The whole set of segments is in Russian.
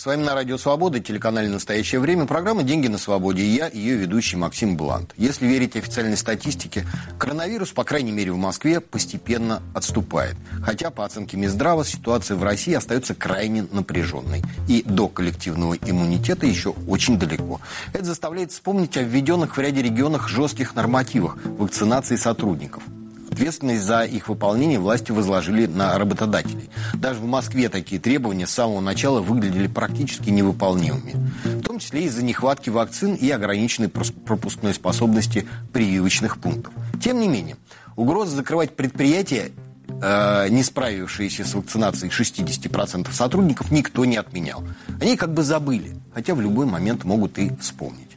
С вами на Радио Свобода, телеканале «Настоящее время», программа «Деньги на свободе» и я, ее ведущий Максим Блант. Если верить официальной статистике, коронавирус, по крайней мере в Москве, постепенно отступает. Хотя, по оценке Минздрава, ситуация в России остается крайне напряженной. И до коллективного иммунитета еще очень далеко. Это заставляет вспомнить о введенных в ряде регионах жестких нормативах вакцинации сотрудников – Ответственность за их выполнение власти возложили на работодателей. Даже в Москве такие требования с самого начала выглядели практически невыполнимыми. В том числе из-за нехватки вакцин и ограниченной пропускной способности прививочных пунктов. Тем не менее, угроза закрывать предприятия э, не справившиеся с вакцинацией 60% сотрудников, никто не отменял. Они как бы забыли, хотя в любой момент могут и вспомнить.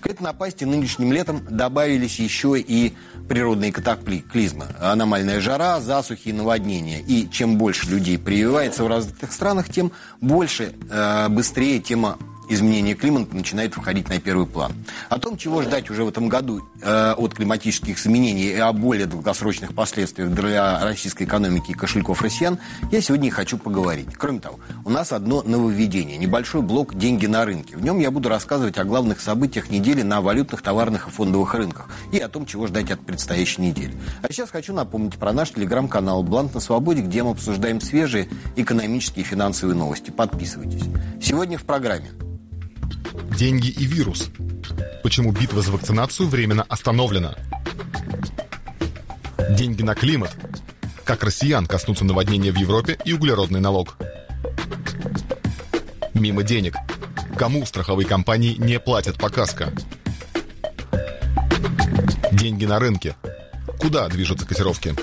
К этой напасти нынешним летом добавились еще и природные катаклизмы. Аномальная жара, засухи и наводнения. И чем больше людей прививается в развитых странах, тем больше, э, быстрее тема изменение климата начинает выходить на первый план. О том, чего ждать уже в этом году э, от климатических изменений и о более долгосрочных последствиях для российской экономики и кошельков россиян, я сегодня и хочу поговорить. Кроме того, у нас одно нововведение, небольшой блок «Деньги на рынке». В нем я буду рассказывать о главных событиях недели на валютных, товарных и фондовых рынках и о том, чего ждать от предстоящей недели. А сейчас хочу напомнить про наш телеграм-канал «Блант на свободе», где мы обсуждаем свежие экономические и финансовые новости. Подписывайтесь. Сегодня в программе – деньги и вирус. Почему битва за вакцинацию временно остановлена? Деньги на климат. Как россиян коснутся наводнения в Европе и углеродный налог. Мимо денег. Кому страховые компании не платят по каско? Деньги на рынке. Куда движутся котировки?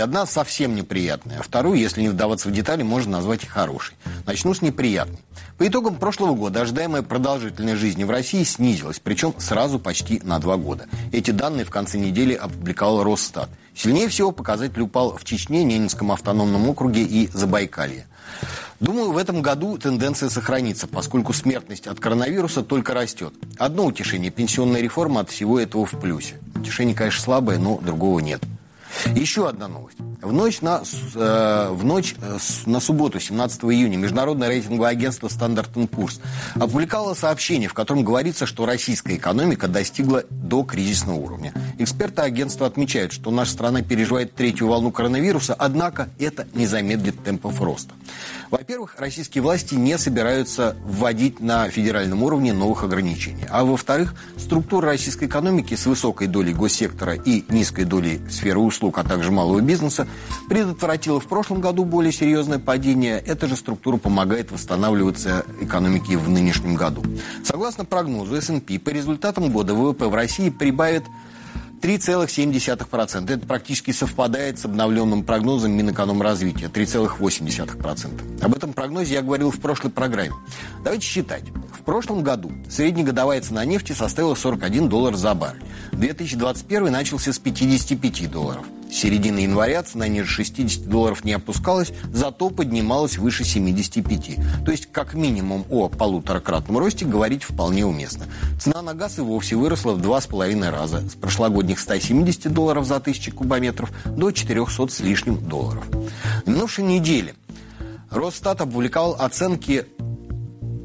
Одна совсем неприятная, а вторую, если не вдаваться в детали, можно назвать и хорошей. Начну с неприятной. По итогам прошлого года ожидаемая продолжительность жизни в России снизилась, причем сразу почти на два года. Эти данные в конце недели опубликовал Росстат. Сильнее всего показатель упал в Чечне, Ненецком автономном округе и Забайкалье. Думаю, в этом году тенденция сохранится, поскольку смертность от коронавируса только растет. Одно утешение – пенсионная реформа от всего этого в плюсе. Утешение, конечно, слабое, но другого нет. Еще одна новость. В ночь на, э, в ночь э, на субботу, 17 июня, международное рейтинговое агентство Standard Poor's опубликовало сообщение, в котором говорится, что российская экономика достигла до кризисного уровня. Эксперты агентства отмечают, что наша страна переживает третью волну коронавируса, однако это не замедлит темпов роста. Во-первых, российские власти не собираются вводить на федеральном уровне новых ограничений. А во-вторых, структура российской экономики с высокой долей госсектора и низкой долей сферы услуг, а также малого бизнеса, предотвратила в прошлом году более серьезное падение. Эта же структура помогает восстанавливаться экономике в нынешнем году. Согласно прогнозу S&P, по результатам года ВВП в России прибавит 3,7%. Это практически совпадает с обновленным прогнозом Минэкономразвития 3,8%. Об этом прогнозе я говорил в прошлой программе. Давайте считать. В прошлом году среднегодовая цена нефти составила 41 доллар за баррель. 2021 начался с 55 долларов. Середины января цена ниже 60 долларов не опускалась, зато поднималась выше 75. То есть, как минимум, о полуторакратном росте говорить вполне уместно. Цена на газ и вовсе выросла в два с половиной раза. С прошлогодних 170 долларов за тысячу кубометров до 400 с лишним долларов. В минувшей неделе Росстат опубликовал оценки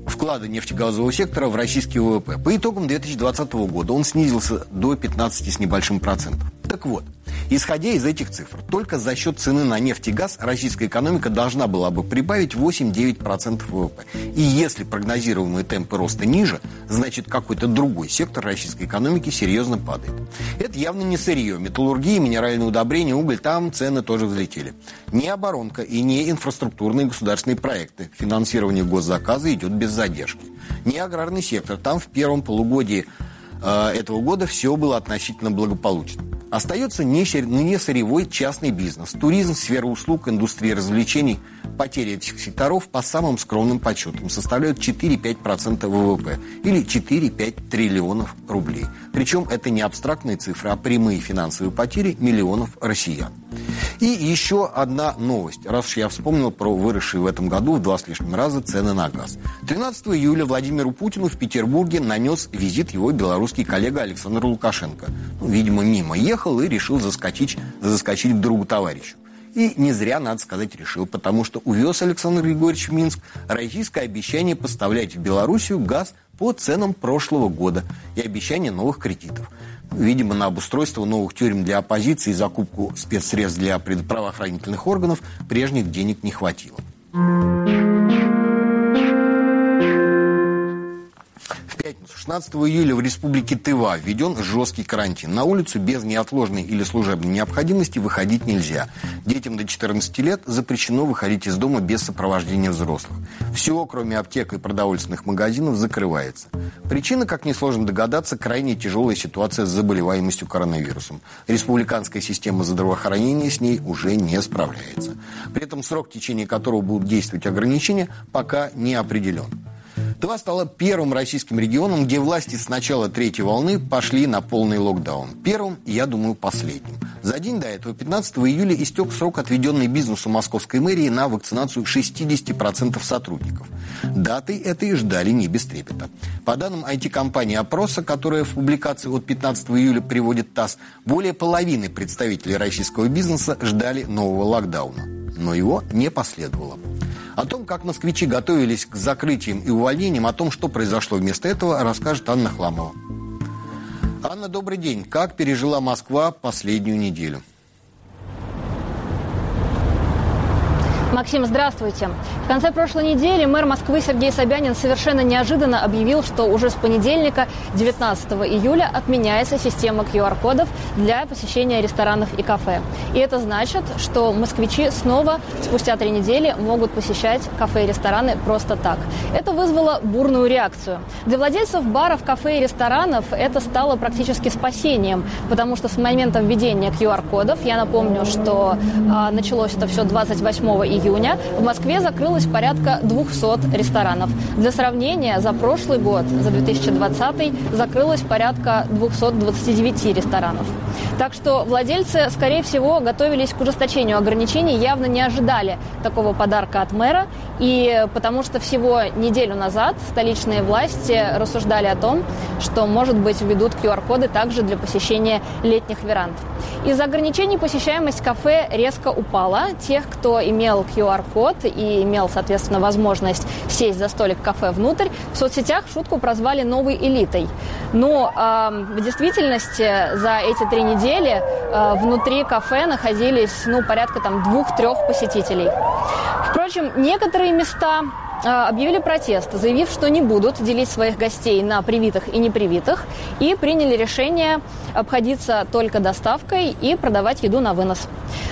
вклада нефтегазового сектора в российский ВВП. По итогам 2020 года он снизился до 15 с небольшим процентов. Так вот, Исходя из этих цифр, только за счет цены на нефть и газ российская экономика должна была бы прибавить 8-9% ВВП. И если прогнозируемые темпы роста ниже, значит какой-то другой сектор российской экономики серьезно падает. Это явно не сырье. Металлургия, минеральные удобрения, уголь, там цены тоже взлетели. Не оборонка и не инфраструктурные государственные проекты. Финансирование госзаказа идет без задержки. Не аграрный сектор. Там в первом полугодии э, этого года все было относительно благополучно. Остается не сырьевой частный бизнес, туризм, сфера услуг, индустрия развлечений. Потери этих секторов по самым скромным подсчетам составляют 4-5% ВВП или 4-5 триллионов рублей. Причем это не абстрактные цифры, а прямые финансовые потери миллионов россиян. И еще одна новость, раз уж я вспомнил про выросшие в этом году в два с лишним раза цены на газ. 13 июля Владимиру Путину в Петербурге нанес визит его белорусский коллега Александр Лукашенко. Ну, видимо, мимо ехал и решил заскочить, заскочить к другу товарищу. И не зря, надо сказать, решил, потому что увез Александр Григорьевич в Минск российское обещание поставлять в Белоруссию газ по ценам прошлого года и обещание новых кредитов. Видимо, на обустройство новых тюрем для оппозиции и закупку спецсредств для правоохранительных органов прежних денег не хватило. 16 июля в республике Тыва введен жесткий карантин. На улицу без неотложной или служебной необходимости выходить нельзя. Детям до 14 лет запрещено выходить из дома без сопровождения взрослых. Все, кроме аптек и продовольственных магазинов, закрывается. Причина, как несложно догадаться, крайне тяжелая ситуация с заболеваемостью коронавирусом. Республиканская система здравоохранения с ней уже не справляется. При этом срок, в течение которого будут действовать ограничения, пока не определен. Тыва стала первым российским регионом, где власти с начала третьей волны пошли на полный локдаун. Первым, я думаю, последним. За день до этого, 15 июля, истек срок, отведенный бизнесу московской мэрии на вакцинацию 60% сотрудников. Даты этой ждали не без трепета. По данным IT-компании «Опроса», которая в публикации от 15 июля приводит ТАСС, более половины представителей российского бизнеса ждали нового локдауна. Но его не последовало. О том, как москвичи готовились к закрытиям и увольнениям, о том, что произошло вместо этого, расскажет Анна Хламова. Анна, добрый день. Как пережила Москва последнюю неделю? Максим, здравствуйте. В конце прошлой недели мэр Москвы Сергей Собянин совершенно неожиданно объявил, что уже с понедельника, 19 июля, отменяется система QR-кодов для посещения ресторанов и кафе. И это значит, что москвичи снова спустя три недели могут посещать кафе и рестораны просто так. Это вызвало бурную реакцию. Для владельцев баров, кафе и ресторанов это стало практически спасением, потому что с момента введения QR-кодов, я напомню, что а, началось это все 28 июля, июня в Москве закрылось порядка 200 ресторанов. Для сравнения, за прошлый год, за 2020, закрылось порядка 229 ресторанов. Так что владельцы, скорее всего, готовились к ужесточению ограничений, явно не ожидали такого подарка от мэра. И потому что всего неделю назад столичные власти рассуждали о том, что, может быть, введут QR-коды также для посещения летних веранд. Из-за ограничений посещаемость кафе резко упала. Тех, кто имел QR-код и имел, соответственно, возможность сесть за столик кафе внутрь, в соцсетях шутку прозвали новой элитой. Но э, в действительности за эти три недели э, внутри кафе находились ну, порядка там двух-трех посетителей. Впрочем, некоторые места объявили протест, заявив, что не будут делить своих гостей на привитых и непривитых, и приняли решение обходиться только доставкой и продавать еду на вынос.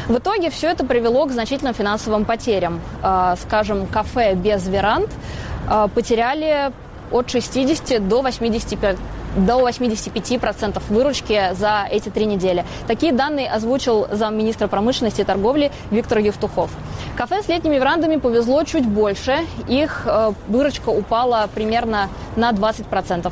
В итоге все это привело к значительным финансовым потерям. А, скажем, кафе без веранд а, потеряли от 60 до 85 до 85% выручки за эти три недели. Такие данные озвучил замминистра промышленности и торговли Виктор Евтухов. Кафе с летними верандами повезло чуть больше. Их э, выручка упала примерно на 20%.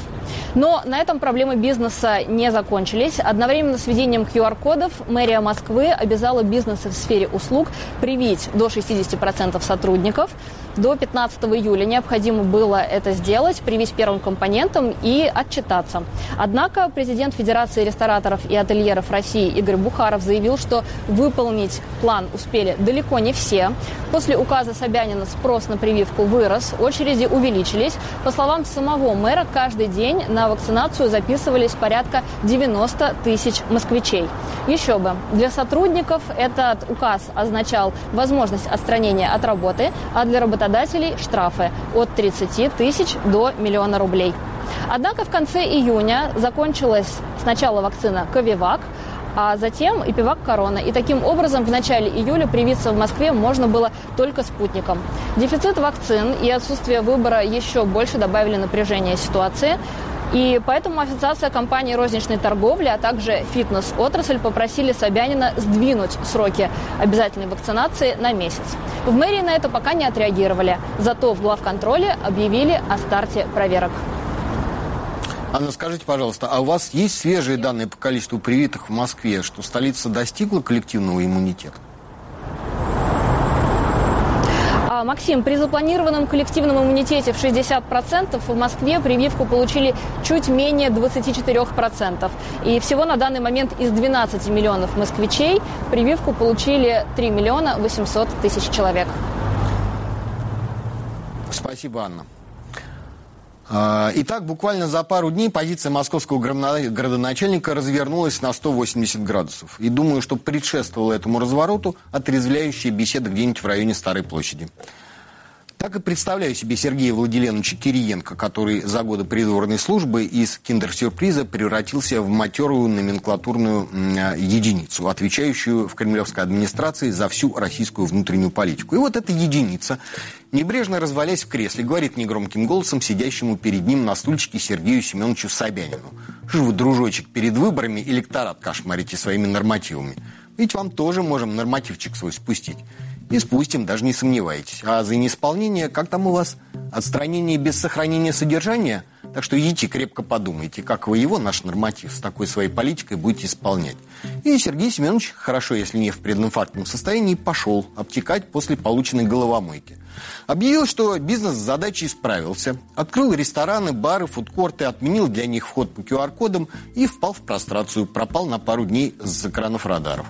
Но на этом проблемы бизнеса не закончились. Одновременно с введением QR-кодов мэрия Москвы обязала бизнесы в сфере услуг привить до 60% сотрудников. До 15 июля необходимо было это сделать, привить первым компонентом и отчитаться. Однако президент Федерации рестораторов и ательеров России Игорь Бухаров заявил, что выполнить план успели далеко не все. После указа Собянина спрос на прививку вырос, очереди увеличились. По словам самого мэра, каждый день на вакцинацию записывались порядка 90 тысяч москвичей. Еще бы, для сотрудников этот указ означал возможность отстранения от работы, а для работодателей штрафы от 30 тысяч до миллиона рублей. Однако в конце июня закончилась сначала вакцина Ковивак, а затем и пивак корона. И таким образом в начале июля привиться в Москве можно было только спутником. Дефицит вакцин и отсутствие выбора еще больше добавили напряжение ситуации. И поэтому Ассоциация компаний розничной торговли, а также фитнес-отрасль попросили Собянина сдвинуть сроки обязательной вакцинации на месяц. В мэрии на это пока не отреагировали, зато в главконтроле объявили о старте проверок. Анна, скажите, пожалуйста, а у вас есть свежие данные по количеству привитых в Москве, что столица достигла коллективного иммунитета? А, Максим, при запланированном коллективном иммунитете в 60% в Москве прививку получили чуть менее 24%. И всего на данный момент из 12 миллионов москвичей прививку получили 3 миллиона 800 тысяч человек. Спасибо, Анна. А, итак, буквально за пару дней позиция московского градоначальника развернулась на 180 градусов. И думаю, что предшествовало этому развороту отрезвляющая беседа где-нибудь в районе Старой площади. Так и представляю себе Сергея Владиленовича Кириенко, который за годы придворной службы из киндер-сюрприза превратился в матерую номенклатурную а, единицу, отвечающую в кремлевской администрации за всю российскую внутреннюю политику. И вот эта единица, небрежно развалясь в кресле, говорит негромким голосом сидящему перед ним на стульчике Сергею Семеновичу Собянину. Вы, дружочек, перед выборами электорат кошмарите своими нормативами? Ведь вам тоже можем нормативчик свой спустить. И спустим, даже не сомневайтесь. А за неисполнение, как там у вас? Отстранение без сохранения содержания? Так что идите крепко подумайте, как вы его, наш норматив, с такой своей политикой будете исполнять. И Сергей Семенович, хорошо, если не в прединфарктном состоянии, пошел обтекать после полученной головомойки. Объявил, что бизнес с задачей справился. Открыл рестораны, бары, фудкорты, отменил для них вход по QR-кодам и впал в прострацию, пропал на пару дней с экранов радаров.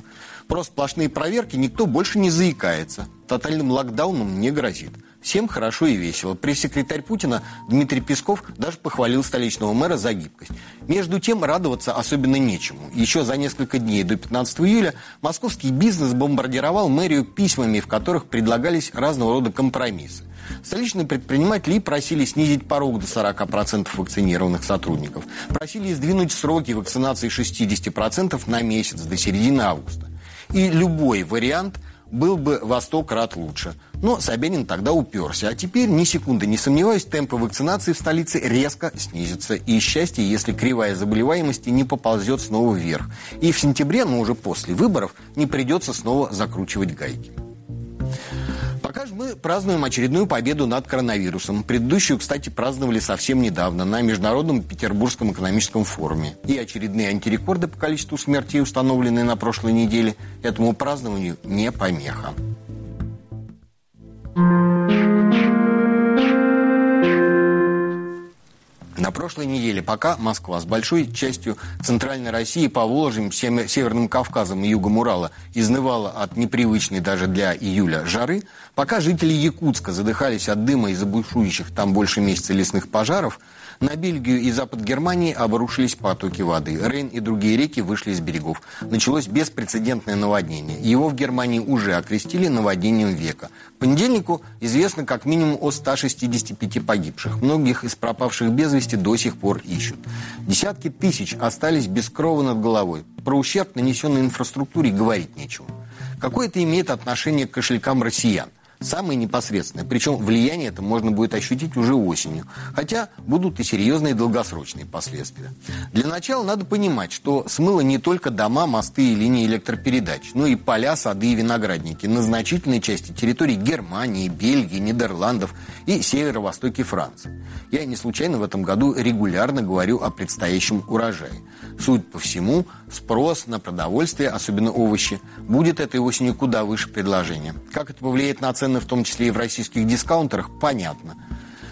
Просто сплошные проверки, никто больше не заикается. Тотальным локдауном не грозит. Всем хорошо и весело. Пресс-секретарь Путина Дмитрий Песков даже похвалил столичного мэра за гибкость. Между тем, радоваться особенно нечему. Еще за несколько дней до 15 июля московский бизнес бомбардировал мэрию письмами, в которых предлагались разного рода компромиссы. Столичные предприниматели просили снизить порог до 40% вакцинированных сотрудников. Просили сдвинуть сроки вакцинации 60% на месяц до середины августа. И любой вариант был бы во сто крат лучше. Но Собянин тогда уперся. А теперь, ни секунды не сомневаюсь, темпы вакцинации в столице резко снизятся. И счастье, если кривая заболеваемости не поползет снова вверх. И в сентябре, но уже после выборов, не придется снова закручивать гайки. Пока же мы празднуем очередную победу над коронавирусом. Предыдущую, кстати, праздновали совсем недавно на Международном Петербургском экономическом форуме. И очередные антирекорды по количеству смертей, установленные на прошлой неделе, этому празднованию не помеха. На прошлой неделе, пока Москва с большой частью Центральной России, по Волжьим, Северным Кавказом и Югом Урала изнывала от непривычной даже для июля жары, пока жители Якутска задыхались от дыма из-за бушующих там больше месяца лесных пожаров – на Бельгию и запад Германии обрушились потоки воды. Рейн и другие реки вышли из берегов. Началось беспрецедентное наводнение. Его в Германии уже окрестили наводнением века. К понедельнику известно как минимум о 165 погибших. Многих из пропавших без вести до сих пор ищут. Десятки тысяч остались без крова над головой. Про ущерб, нанесенный инфраструктуре, говорить нечего. Какое это имеет отношение к кошелькам россиян? Самые непосредственные. Причем влияние это можно будет ощутить уже осенью. Хотя будут и серьезные долгосрочные последствия. Для начала надо понимать, что смыло не только дома, мосты и линии электропередач, но и поля, сады и виноградники на значительной части территорий Германии, Бельгии, Нидерландов и северо-востоке Франции. Я не случайно в этом году регулярно говорю о предстоящем урожае. Суть по всему, спрос на продовольствие, особенно овощи, будет этой осенью куда выше предложения. Как это повлияет на цены, в том числе и в российских дискаунтерах, понятно.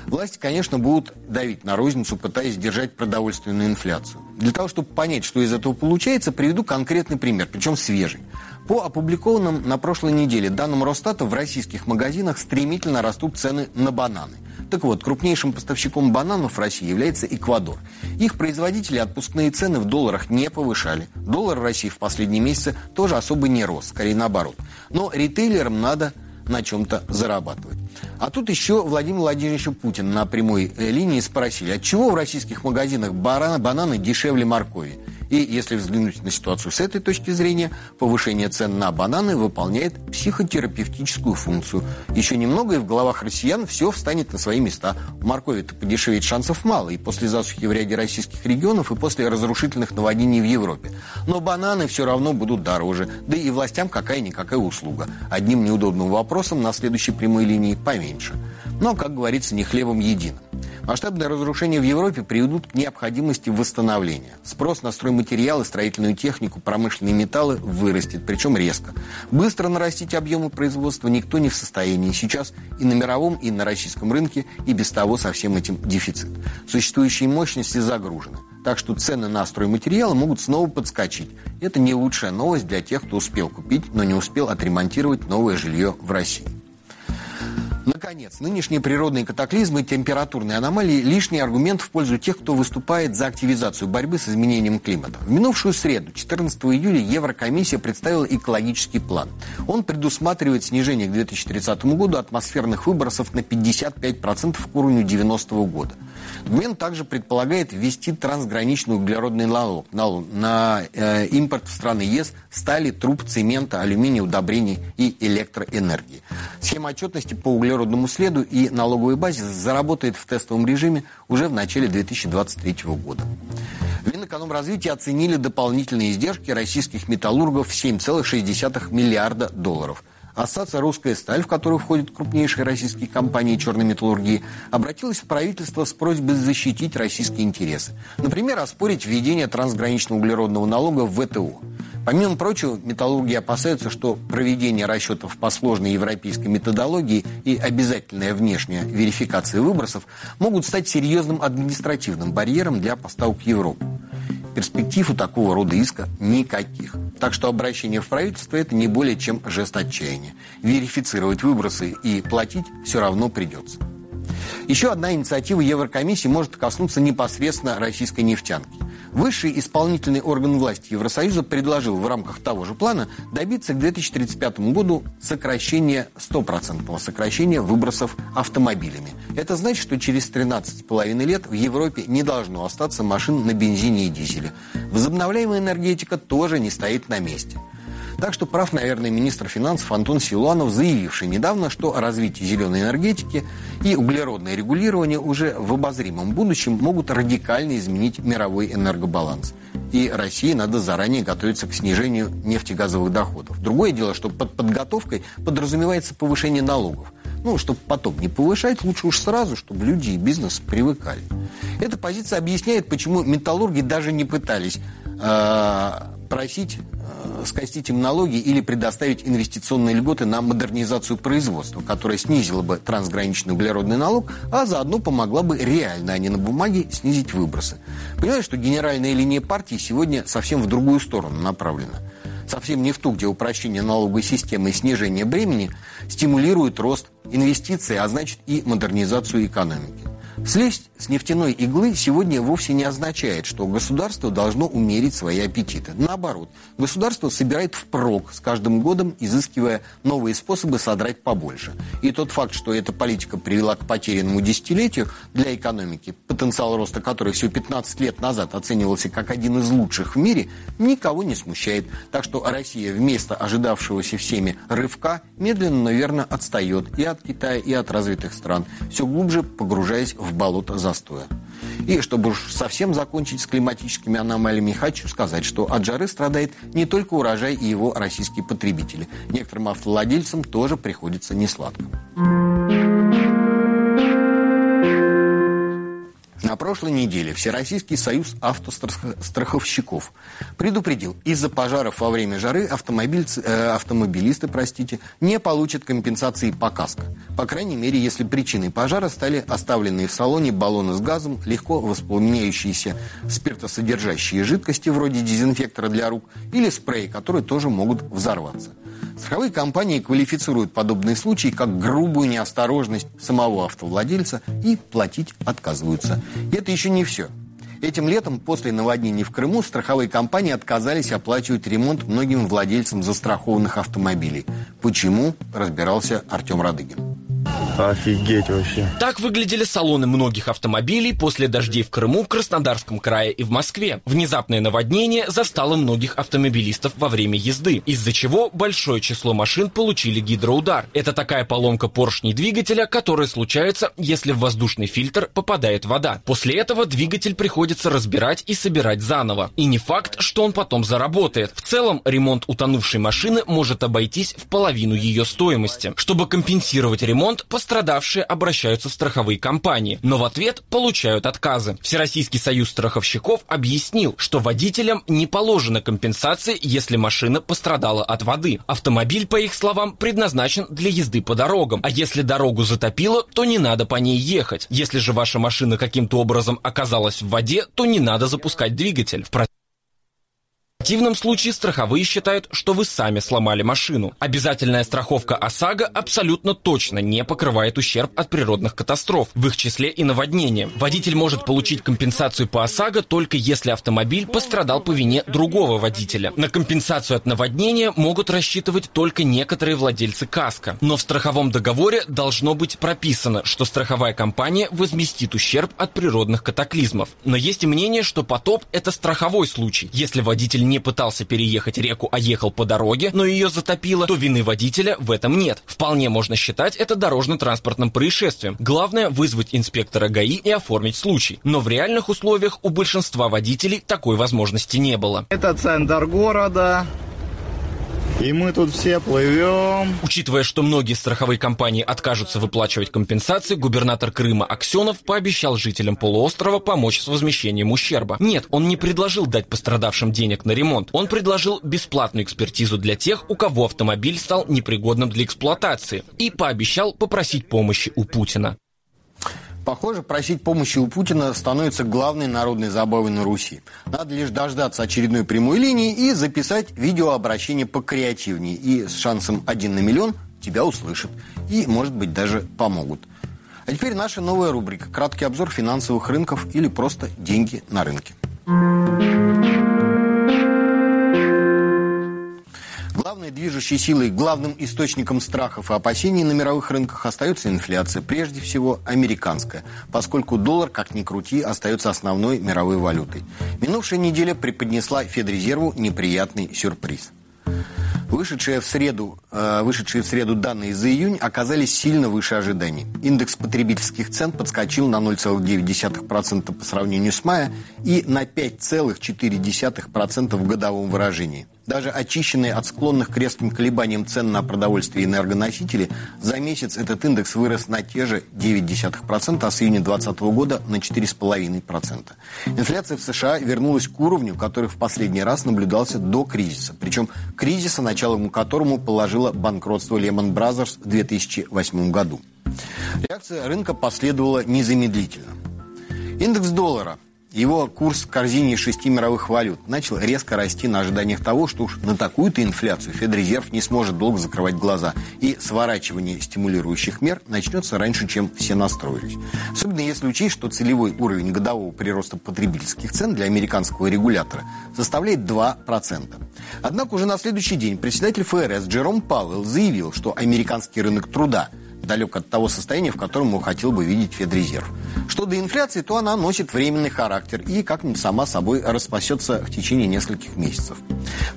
Власти, конечно, будут давить на розницу, пытаясь держать продовольственную инфляцию. Для того, чтобы понять, что из этого получается, приведу конкретный пример, причем свежий. По опубликованным на прошлой неделе данным Росстата в российских магазинах стремительно растут цены на бананы – так вот, крупнейшим поставщиком бананов в России является Эквадор. Их производители отпускные цены в долларах не повышали. Доллар в России в последние месяцы тоже особо не рос, скорее наоборот. Но ритейлерам надо на чем-то зарабатывать. А тут еще Владимир Владимирович Путин на прямой э, линии спросили, от чего в российских магазинах бананы дешевле моркови? И если взглянуть на ситуацию с этой точки зрения, повышение цен на бананы выполняет психотерапевтическую функцию. Еще немного, и в головах россиян все встанет на свои места. У моркови-то подешеветь шансов мало, и после засухи в ряде российских регионов, и после разрушительных наводнений в Европе. Но бананы все равно будут дороже, да и властям какая-никакая услуга. Одним неудобным вопросом на следующей прямой линии поменьше. Но, как говорится, не хлебом единым. Масштабные разрушения в Европе приведут к необходимости восстановления. Спрос на стройматериалы, строительную технику, промышленные металлы вырастет, причем резко. Быстро нарастить объемы производства никто не в состоянии. Сейчас и на мировом, и на российском рынке и без того со всем этим дефицит. Существующие мощности загружены. Так что цены на стройматериалы могут снова подскочить. Это не лучшая новость для тех, кто успел купить, но не успел отремонтировать новое жилье в России. Наконец, нынешние природные катаклизмы и температурные аномалии – лишний аргумент в пользу тех, кто выступает за активизацию борьбы с изменением климата. В минувшую среду, 14 июля, Еврокомиссия представила экологический план. Он предусматривает снижение к 2030 году атмосферных выбросов на 55% к уровню 90 -го года. Документ также предполагает ввести трансграничный углеродный налог на, э, импорт в страны ЕС стали, труб, цемента, алюминия, удобрений и электроэнергии. Схема отчетности по углеродному следу и налоговой базе заработает в тестовом режиме уже в начале 2023 года. В Минэкономразвитии оценили дополнительные издержки российских металлургов в 7,6 миллиарда долларов – Ассоциация «Русская сталь», в которую входят крупнейшие российские компании черной металлургии, обратилась в правительство с просьбой защитить российские интересы. Например, оспорить введение трансграничного углеродного налога в ВТО. Помимо прочего, металлурги опасаются, что проведение расчетов по сложной европейской методологии и обязательная внешняя верификация выбросов могут стать серьезным административным барьером для поставок в Европу. Перспектив у такого рода иска никаких. Так что обращение в правительство – это не более чем жест отчаяния. Верифицировать выбросы и платить все равно придется. Еще одна инициатива Еврокомиссии может коснуться непосредственно российской нефтянки. Высший исполнительный орган власти Евросоюза предложил в рамках того же плана добиться к 2035 году сокращения, стопроцентного сокращения выбросов автомобилями. Это значит, что через 13,5 лет в Европе не должно остаться машин на бензине и дизеле. Возобновляемая энергетика тоже не стоит на месте. Так что прав, наверное, министр финансов Антон Силуанов, заявивший недавно, что развитие зеленой энергетики и углеродное регулирование уже в обозримом будущем могут радикально изменить мировой энергобаланс. И России надо заранее готовиться к снижению нефтегазовых доходов. Другое дело, что под подготовкой подразумевается повышение налогов. Ну, чтобы потом не повышать, лучше уж сразу, чтобы люди и бизнес привыкали. Эта позиция объясняет, почему металлурги даже не пытались э, просить Э, скостить им налоги или предоставить инвестиционные льготы на модернизацию производства, которая снизила бы трансграничный углеродный налог, а заодно помогла бы реально, а не на бумаге, снизить выбросы. Понимаешь, что генеральная линия партии сегодня совсем в другую сторону направлена. Совсем не в ту, где упрощение налоговой системы и снижение бремени стимулирует рост инвестиций, а значит и модернизацию экономики. Слезть с нефтяной иглы сегодня вовсе не означает, что государство должно умерить свои аппетиты. Наоборот, государство собирает впрок с каждым годом, изыскивая новые способы содрать побольше. И тот факт, что эта политика привела к потерянному десятилетию для экономики, потенциал роста которой всего 15 лет назад оценивался как один из лучших в мире, никого не смущает. Так что Россия вместо ожидавшегося всеми рывка медленно, но верно отстает и от Китая, и от развитых стран, все глубже погружаясь в в болото застоя. И чтобы уж совсем закончить с климатическими аномалиями, хочу сказать, что от жары страдает не только урожай и его российские потребители. Некоторым автовладельцам тоже приходится несладко. На прошлой неделе Всероссийский союз автостраховщиков предупредил, из-за пожаров во время жары автомобиль, э, автомобилисты простите, не получат компенсации по каско. По крайней мере, если причиной пожара стали оставленные в салоне баллоны с газом, легко воспламеняющиеся спиртосодержащие жидкости вроде дезинфектора для рук или спреи, которые тоже могут взорваться. Страховые компании квалифицируют подобные случаи как грубую неосторожность самого автовладельца и платить отказываются. И это еще не все. Этим летом после наводнений в Крыму страховые компании отказались оплачивать ремонт многим владельцам застрахованных автомобилей. Почему, разбирался Артем Радыгин. Офигеть вообще. Так выглядели салоны многих автомобилей после дождей в Крыму, Краснодарском крае и в Москве. Внезапное наводнение застало многих автомобилистов во время езды, из-за чего большое число машин получили гидроудар. Это такая поломка поршней двигателя, которая случается, если в воздушный фильтр попадает вода. После этого двигатель приходится разбирать и собирать заново. И не факт, что он потом заработает. В целом, ремонт утонувшей машины может обойтись в половину ее стоимости. Чтобы компенсировать ремонт, пострадавшие обращаются в страховые компании, но в ответ получают отказы. Всероссийский союз страховщиков объяснил, что водителям не положена компенсация, если машина пострадала от воды. Автомобиль, по их словам, предназначен для езды по дорогам, а если дорогу затопило, то не надо по ней ехать. Если же ваша машина каким-то образом оказалась в воде, то не надо запускать двигатель. В противном случае страховые считают, что вы сами сломали машину. Обязательная страховка ОСАГО абсолютно точно не покрывает ущерб от природных катастроф, в их числе и наводнения. Водитель может получить компенсацию по ОСАГО только если автомобиль пострадал по вине другого водителя. На компенсацию от наводнения могут рассчитывать только некоторые владельцы КАСКО. Но в страховом договоре должно быть прописано, что страховая компания возместит ущерб от природных катаклизмов. Но есть мнение, что потоп – это страховой случай. Если водитель не пытался переехать реку, а ехал по дороге, но ее затопило, то вины водителя в этом нет. Вполне можно считать это дорожно-транспортным происшествием. Главное вызвать инспектора ГАИ и оформить случай. Но в реальных условиях у большинства водителей такой возможности не было. Это центр города. И мы тут все плывем. Учитывая, что многие страховые компании откажутся выплачивать компенсации, губернатор Крыма Аксенов пообещал жителям полуострова помочь с возмещением ущерба. Нет, он не предложил дать пострадавшим денег на ремонт. Он предложил бесплатную экспертизу для тех, у кого автомобиль стал непригодным для эксплуатации. И пообещал попросить помощи у Путина. Похоже, просить помощи у Путина становится главной народной забавой на Руси. Надо лишь дождаться очередной прямой линии и записать видеообращение покреативнее. И с шансом один на миллион тебя услышат. И, может быть, даже помогут. А теперь наша новая рубрика «Краткий обзор финансовых рынков» или просто «Деньги на рынке». Главной движущей силой, главным источником страхов и опасений на мировых рынках остается инфляция, прежде всего американская, поскольку доллар, как ни крути, остается основной мировой валютой. Минувшая неделя преподнесла Федрезерву неприятный сюрприз. Вышедшие в, среду, э, вышедшие в среду данные за июнь оказались сильно выше ожиданий. Индекс потребительских цен подскочил на 0,9% по сравнению с мая и на 5,4% в годовом выражении – даже очищенные от склонных к резким колебаниям цен на продовольствие и энергоносители, за месяц этот индекс вырос на те же 0,9%, а с июня 2020 года на 4,5%. Инфляция в США вернулась к уровню, который в последний раз наблюдался до кризиса. Причем кризиса, началом которому положило банкротство Lehman Brothers в 2008 году. Реакция рынка последовала незамедлительно. Индекс доллара – его курс в корзине шести мировых валют начал резко расти на ожиданиях того, что уж на такую-то инфляцию Федрезерв не сможет долго закрывать глаза, и сворачивание стимулирующих мер начнется раньше, чем все настроились. Особенно если учесть, что целевой уровень годового прироста потребительских цен для американского регулятора составляет 2%. Однако уже на следующий день председатель ФРС Джером Пауэлл заявил, что американский рынок труда – далек от того состояния, в котором он хотел бы видеть Федрезерв. Что до инфляции, то она носит временный характер и как-нибудь сама собой распасется в течение нескольких месяцев.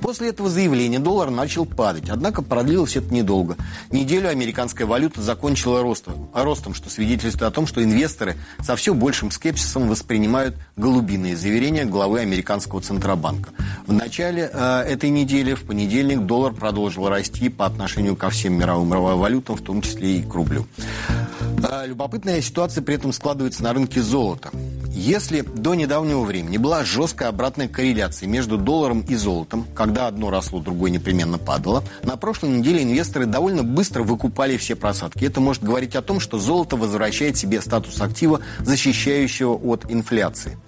После этого заявления доллар начал падать, однако продлилось это недолго. Неделю американская валюта закончила ростом, ростом, что свидетельствует о том, что инвесторы со все большим скепсисом воспринимают голубиные заверения главы американского Центробанка. В начале э, этой недели, в понедельник, доллар продолжил расти по отношению ко всем мировым валютам, в том числе и к рублю. А, любопытная ситуация при этом складывается на рынке золота. Если до недавнего времени была жесткая обратная корреляция между долларом и золотом, когда одно росло, другое непременно падало, на прошлой неделе инвесторы довольно быстро выкупали все просадки. Это может говорить о том, что золото возвращает себе статус актива, защищающего от инфляции.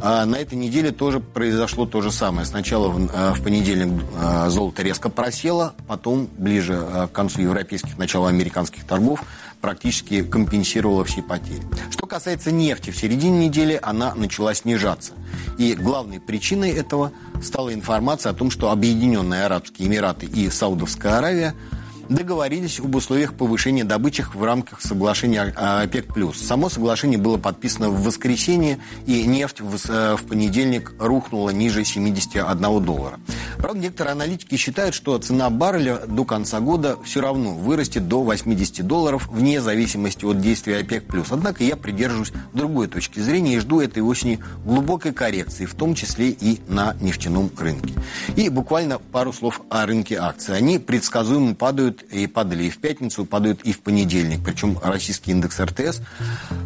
А на этой неделе тоже произошло то же самое. Сначала в, в понедельник а, золото резко просело, потом ближе к концу европейских, начала американских торгов практически компенсировало все потери. Что касается нефти, в середине недели она начала снижаться. И главной причиной этого стала информация о том, что Объединенные Арабские Эмираты и Саудовская Аравия – договорились об условиях повышения добычи в рамках соглашения ОПЕК+. Само соглашение было подписано в воскресенье, и нефть в, э, понедельник рухнула ниже 71 доллара. Правда, некоторые аналитики считают, что цена барреля до конца года все равно вырастет до 80 долларов вне зависимости от действия ОПЕК+. Однако я придерживаюсь другой точки зрения и жду этой осени глубокой коррекции, в том числе и на нефтяном рынке. И буквально пару слов о рынке акций. Они предсказуемо падают и падали и в пятницу, падают и в понедельник. Причем российский индекс РТС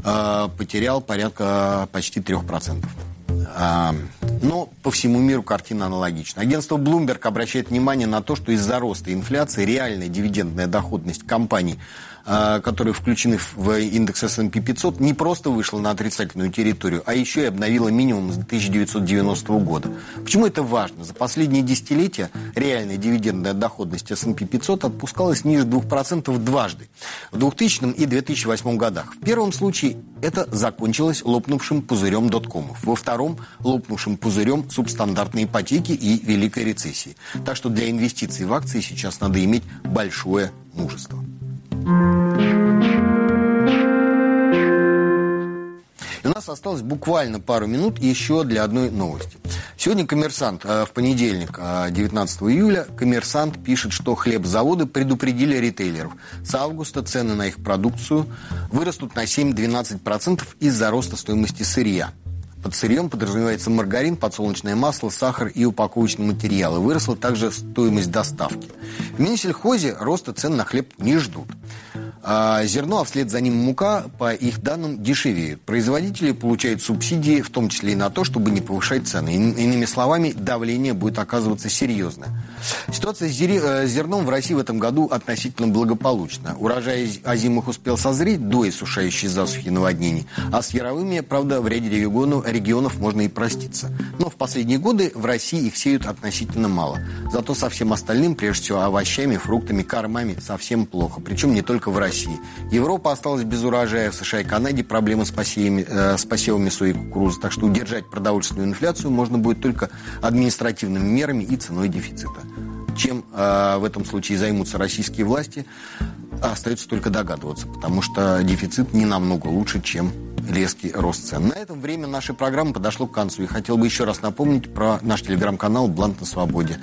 э, потерял порядка почти 3%. А, но по всему миру картина аналогична. Агентство Bloomberg обращает внимание на то, что из-за роста инфляции реальная дивидендная доходность компаний которые включены в индекс S&P 500, не просто вышла на отрицательную территорию, а еще и обновила минимум с 1990 года. Почему это важно? За последние десятилетия реальная дивидендная доходность S&P 500 отпускалась ниже 2% дважды. В 2000 и 2008 годах. В первом случае это закончилось лопнувшим пузырем доткомов. Во втором – лопнувшим пузырем субстандартной ипотеки и великой рецессии. Так что для инвестиций в акции сейчас надо иметь большое мужество. И у нас осталось буквально пару минут еще для одной новости. Сегодня коммерсант, э, в понедельник, 19 э, июля, коммерсант пишет, что хлебзаводы предупредили ритейлеров. С августа цены на их продукцию вырастут на 7-12% из-за роста стоимости сырья. Под сырьем подразумевается маргарин, подсолнечное масло, сахар и упаковочные материалы. Выросла также стоимость доставки. В Минсельхозе роста цен на хлеб не ждут. А зерно, а вслед за ним мука, по их данным, дешевеют. Производители получают субсидии, в том числе и на то, чтобы не повышать цены. Иными словами, давление будет оказываться серьезное. Ситуация с э, зерном в России в этом году относительно благополучна. Урожай озимых успел созреть до иссушающей засухи и наводнений, а с яровыми, правда, в ряде регионов, регионов можно и проститься. Но в последние годы в России их сеют относительно мало. Зато со всем остальным, прежде всего овощами, фруктами, кормами, совсем плохо. Причем не только в России. России. Европа осталась без урожая, в США и Канаде проблемы с посевами, э, с посевами сои и кукурузы. Так что удержать продовольственную инфляцию можно будет только административными мерами и ценой дефицита. Чем э, в этом случае займутся российские власти, остается только догадываться, потому что дефицит не намного лучше, чем резкий рост цен. На этом время нашей программы подошло к концу. И хотел бы еще раз напомнить про наш телеграм-канал «Блант на свободе».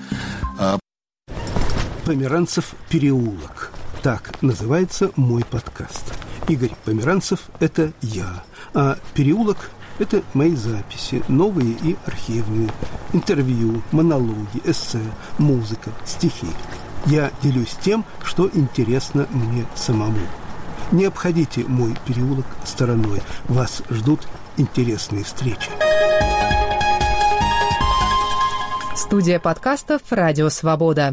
Померанцев переулок. Так называется мой подкаст. Игорь Померанцев – это я, а «Переулок» – это мои записи, новые и архивные, интервью, монологи, эссе, музыка, стихи. Я делюсь тем, что интересно мне самому. Не обходите мой переулок стороной. Вас ждут интересные встречи. Студия подкастов «Радио Свобода».